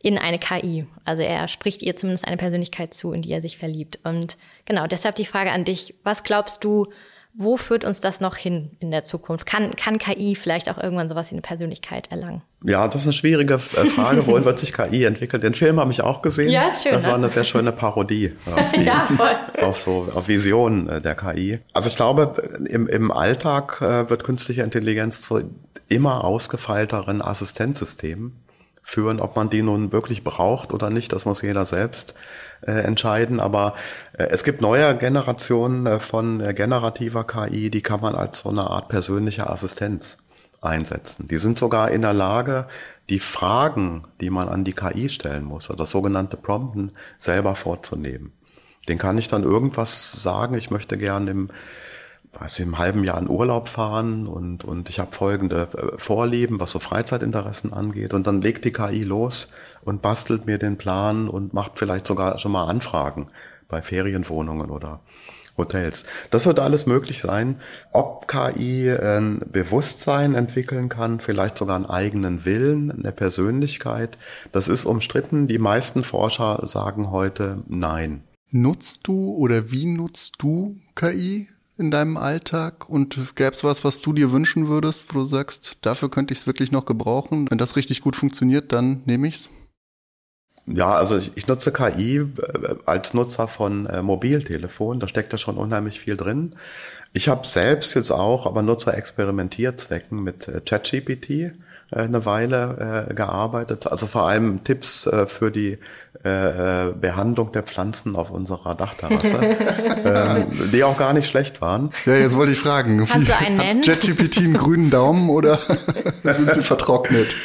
in eine KI. Also er spricht ihr zumindest eine Persönlichkeit zu, in die er sich verliebt. Und genau, deshalb die Frage an dich. Was glaubst du, wo führt uns das noch hin in der Zukunft? Kann, kann KI vielleicht auch irgendwann sowas wie eine Persönlichkeit erlangen? Ja, das ist eine schwierige äh, Frage. Wohin wird sich KI entwickeln? Den Film habe ich auch gesehen. Ja, schön. Das ne? war eine sehr schöne Parodie auf, die, ja, auf so auf Visionen äh, der KI. Also ich glaube, im, im Alltag äh, wird künstliche Intelligenz zu immer ausgefeilteren Assistenzsystemen führen. Ob man die nun wirklich braucht oder nicht, das muss jeder selbst äh, entscheiden. Aber äh, es gibt neue Generationen äh, von äh, generativer KI, die kann man als so eine Art persönliche Assistenz einsetzen. Die sind sogar in der Lage, die Fragen, die man an die KI stellen muss, oder das sogenannte Prompten, selber vorzunehmen. Den kann ich dann irgendwas sagen, ich möchte gerne im ich, im halben Jahr in Urlaub fahren und, und ich habe folgende äh, Vorlieben, was so Freizeitinteressen angeht. Und dann legt die KI los und bastelt mir den Plan und macht vielleicht sogar schon mal Anfragen bei Ferienwohnungen oder Hotels. Das wird alles möglich sein. Ob KI ein Bewusstsein entwickeln kann, vielleicht sogar einen eigenen Willen, eine Persönlichkeit, das ist umstritten. Die meisten Forscher sagen heute nein. Nutzt du oder wie nutzt du KI? In deinem Alltag und gäbe es was, was du dir wünschen würdest, wo du sagst, dafür könnte ich es wirklich noch gebrauchen. Wenn das richtig gut funktioniert, dann nehme ich's. Ja, also ich, ich nutze KI äh, als Nutzer von äh, Mobiltelefon, da steckt da schon unheimlich viel drin. Ich habe selbst jetzt auch, aber nur zu Experimentierzwecken mit äh, ChatGPT äh, eine Weile äh, gearbeitet. Also vor allem Tipps äh, für die äh, äh Behandlung der Pflanzen auf unserer Dachterrasse, äh, die auch gar nicht schlecht waren. Ja, jetzt wollte ich fragen, Kannst wie, du einen nennen? ChatGPT einen grünen Daumen oder sind sie vertrocknet?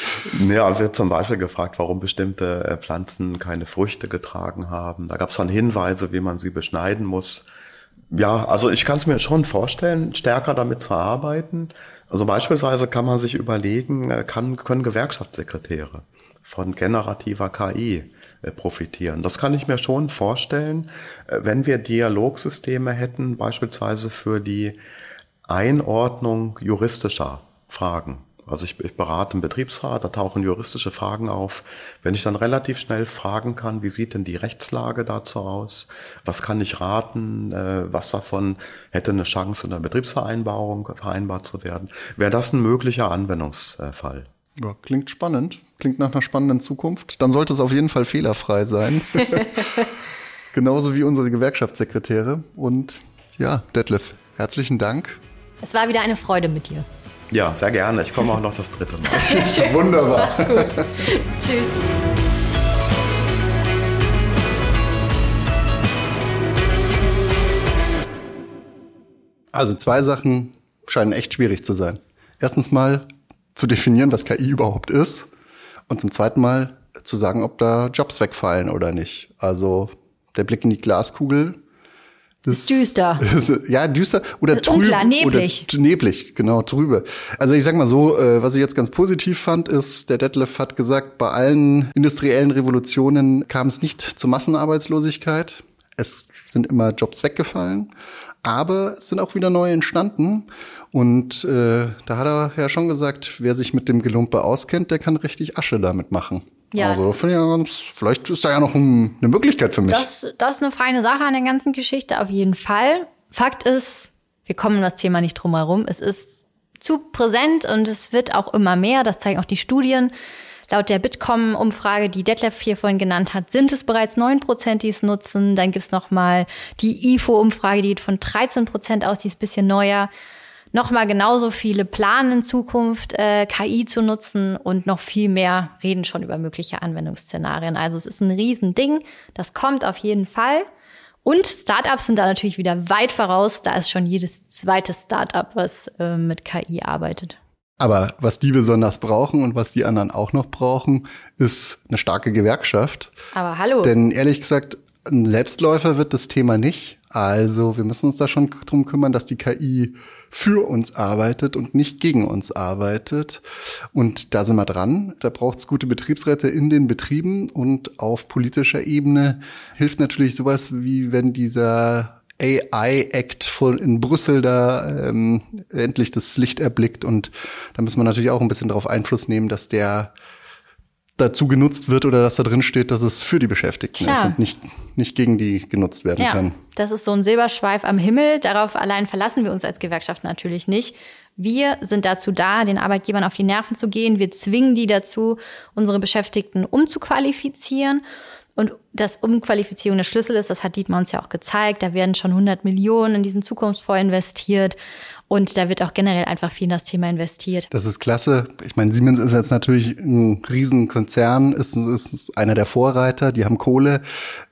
Ja, wird zum Beispiel gefragt, warum bestimmte äh, Pflanzen keine Früchte getragen haben. Da gab es dann Hinweise, wie man sie beschneiden muss. Ja, also ich kann es mir schon vorstellen, stärker damit zu arbeiten. Also beispielsweise kann man sich überlegen, äh, kann, können Gewerkschaftssekretäre von generativer KI äh, profitieren. Das kann ich mir schon vorstellen, äh, wenn wir Dialogsysteme hätten, beispielsweise für die Einordnung juristischer Fragen. Also ich, ich berate einen Betriebsrat, da tauchen juristische Fragen auf. Wenn ich dann relativ schnell fragen kann, wie sieht denn die Rechtslage dazu aus? Was kann ich raten? Äh, was davon hätte eine Chance, in der Betriebsvereinbarung vereinbart zu werden? Wäre das ein möglicher Anwendungsfall? Ja, klingt spannend. Klingt nach einer spannenden Zukunft. Dann sollte es auf jeden Fall fehlerfrei sein. Genauso wie unsere Gewerkschaftssekretäre. Und ja, Detlef, herzlichen Dank. Es war wieder eine Freude mit dir. Ja, sehr gerne. Ich komme auch noch das dritte Mal. Wunderbar. Mach's gut. Tschüss. Also zwei Sachen scheinen echt schwierig zu sein. Erstens mal zu definieren, was KI überhaupt ist. Und zum zweiten Mal zu sagen, ob da Jobs wegfallen oder nicht. Also der Blick in die Glaskugel das düster. Ist, ja, düster oder trüb. Unklar, neblig. Oder neblig, genau, trübe. Also ich sag mal so, äh, was ich jetzt ganz positiv fand, ist, der Detlef hat gesagt, bei allen industriellen Revolutionen kam es nicht zur Massenarbeitslosigkeit. Es sind immer Jobs weggefallen, aber es sind auch wieder neue entstanden. Und äh, da hat er ja schon gesagt, wer sich mit dem Gelumpe auskennt, der kann richtig Asche damit machen. Ja. Also finde ich ganz, vielleicht ist da ja noch ein, eine Möglichkeit für mich. Das, das ist eine feine Sache an der ganzen Geschichte, auf jeden Fall. Fakt ist, wir kommen um das Thema nicht drum herum. Es ist zu präsent und es wird auch immer mehr. Das zeigen auch die Studien. Laut der Bitkom-Umfrage, die Detlef hier vorhin genannt hat, sind es bereits 9 Prozent, die es nutzen. Dann gibt's noch mal die IFO-Umfrage, die geht von 13 Prozent aus, die ist ein bisschen neuer nochmal genauso viele planen in Zukunft, äh, KI zu nutzen und noch viel mehr reden schon über mögliche Anwendungsszenarien. Also es ist ein Riesending. Das kommt auf jeden Fall. Und Startups sind da natürlich wieder weit voraus. Da ist schon jedes zweite Startup, was äh, mit KI arbeitet. Aber was die besonders brauchen und was die anderen auch noch brauchen, ist eine starke Gewerkschaft. Aber hallo. Denn ehrlich gesagt, ein Selbstläufer wird das Thema nicht. Also wir müssen uns da schon drum kümmern, dass die KI für uns arbeitet und nicht gegen uns arbeitet. Und da sind wir dran. Da braucht es gute Betriebsräte in den Betrieben und auf politischer Ebene hilft natürlich sowas wie wenn dieser AI-Act von in Brüssel da ähm, endlich das Licht erblickt und da müssen wir natürlich auch ein bisschen darauf Einfluss nehmen, dass der dazu genutzt wird oder dass da drin steht, dass es für die Beschäftigten Klar. ist und nicht, nicht gegen die genutzt werden Ja, kann. das ist so ein Silberschweif am Himmel. Darauf allein verlassen wir uns als Gewerkschaft natürlich nicht. Wir sind dazu da, den Arbeitgebern auf die Nerven zu gehen. Wir zwingen die dazu, unsere Beschäftigten umzuqualifizieren. Und dass Umqualifizierung der Schlüssel ist, das hat Dietmar uns ja auch gezeigt. Da werden schon 100 Millionen in diesen Zukunftsfonds investiert. Und da wird auch generell einfach viel in das Thema investiert. Das ist klasse. Ich meine, Siemens ist jetzt natürlich ein Riesenkonzern, ist, ist einer der Vorreiter, die haben Kohle,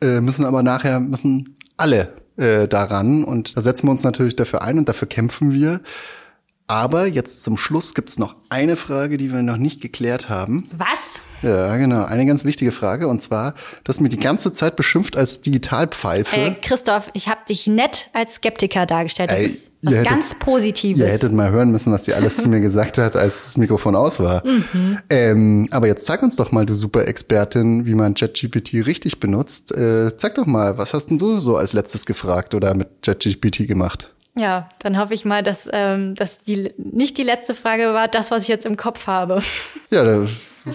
äh, müssen aber nachher, müssen alle äh, daran. Und da setzen wir uns natürlich dafür ein und dafür kämpfen wir. Aber jetzt zum Schluss gibt's noch eine Frage, die wir noch nicht geklärt haben. Was? Ja, genau. Eine ganz wichtige Frage. Und zwar, du hast mir die ganze Zeit beschimpft als Digitalpfeife. Äh, Christoph, ich habe dich nett als Skeptiker dargestellt. Das Ey, ist was hättet- ganz Positives. Ihr hättet mal hören müssen, was die alles zu mir gesagt hat, als das Mikrofon aus war. Ähm, aber jetzt zeig uns doch mal, du Super-Expertin, wie man ChatGPT richtig benutzt. Äh, zeig doch mal, was hast denn du so als letztes gefragt oder mit ChatGPT gemacht? Ja, dann hoffe ich mal, dass ähm, dass die nicht die letzte Frage war, das, was ich jetzt im Kopf habe. Ja, da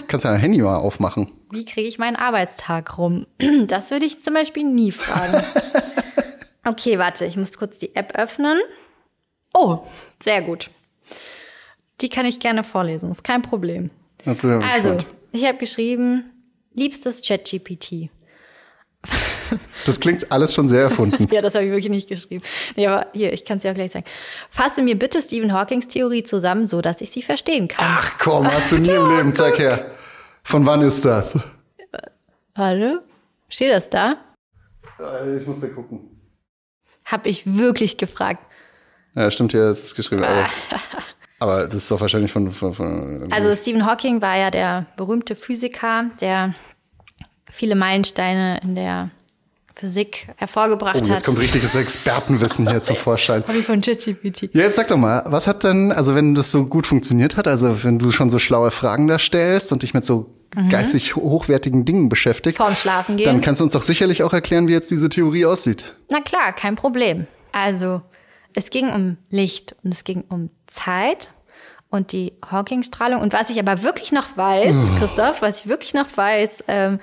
kannst ja ein Handy mal aufmachen. Wie kriege ich meinen Arbeitstag rum? Das würde ich zum Beispiel nie fragen. Okay, warte, ich muss kurz die App öffnen. Oh, sehr gut. Die kann ich gerne vorlesen, ist kein Problem. Jetzt bin ich Also, ich habe geschrieben, liebstes ChatGPT. Das klingt alles schon sehr erfunden. Ja, das habe ich wirklich nicht geschrieben. Nee, aber hier, ich kann es ja auch gleich sagen. Fasse mir bitte Stephen Hawkings Theorie zusammen, so dass ich sie verstehen kann. Ach komm, hast du nie im Leben. Zeig her. Von wann ist das? Warte, steht das da? Äh, Ich muss da gucken. Hab ich wirklich gefragt. Ja, stimmt hier, es ist geschrieben. Aber, aber das ist doch wahrscheinlich von, von, von Also Stephen Hawking war ja der berühmte Physiker, der viele Meilensteine in der Physik hervorgebracht Oh, jetzt hat. kommt richtiges Expertenwissen hier zum Vorschein. Hab ich von ChatGPT. Ja, jetzt sag doch mal, was hat denn, also wenn das so gut funktioniert hat, also wenn du schon so schlaue Fragen da stellst und dich mit so geistig hochwertigen Dingen beschäftigst, Mhm. Vorm Schlafen gehen. dann kannst du uns doch sicherlich auch erklären, wie jetzt diese Theorie aussieht. Na klar, kein Problem. Also, es ging um Licht und es ging um Zeit und die Hawking-Strahlung. Und was ich aber wirklich noch weiß, Christoph, was ich wirklich noch weiß, ähm,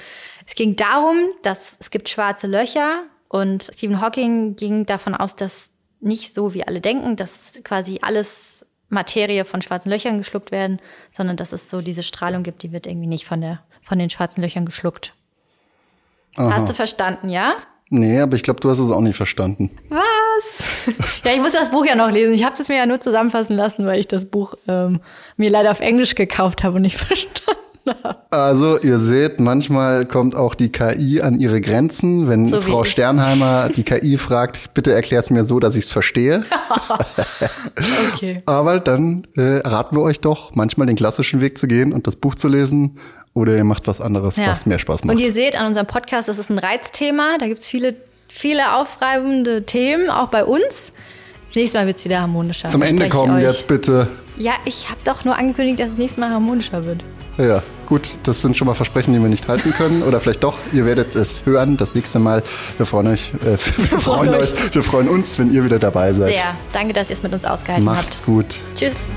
es ging darum, dass es gibt schwarze Löcher und Stephen Hawking ging davon aus, dass nicht so wie alle denken, dass quasi alles Materie von schwarzen Löchern geschluckt werden, sondern dass es so diese Strahlung gibt, die wird irgendwie nicht von der von den schwarzen Löchern geschluckt. Hast du verstanden, ja? Nee, aber ich glaube, du hast es auch nicht verstanden. Was? ja, ich muss das Buch ja noch lesen. Ich habe das mir ja nur zusammenfassen lassen, weil ich das Buch ähm, mir leider auf Englisch gekauft habe und nicht verstanden habe. Also, ihr seht, manchmal kommt auch die KI an ihre Grenzen. Wenn So Frau ich. Sternheimer die KI fragt, bitte erklär's mir so, dass ich's verstehe. Okay. Aber dann äh, raten wir euch doch, manchmal den klassischen Weg zu gehen und das Buch zu lesen. Oder ihr macht was anderes, was mehr Spaß macht. Und ihr seht an unserem Podcast, das ist ein Reizthema. Da gibt's viele, viele aufreibende Themen, auch bei uns. Das nächste Mal wird's wieder harmonischer. Zum Ende kommen euch. jetzt bitte. Ja, ich habe doch nur angekündigt, dass es nächstes Mal harmonischer wird. Ja, gut, das sind schon mal Versprechen, die wir nicht halten können. Oder vielleicht doch, ihr werdet es hören das nächste Mal. Wir freuen euch, äh, wir freuen euch, wir freuen uns, wenn ihr wieder dabei seid. Sehr. Danke, dass ihr es mit uns ausgehalten Macht's gut. habt. Tschüss.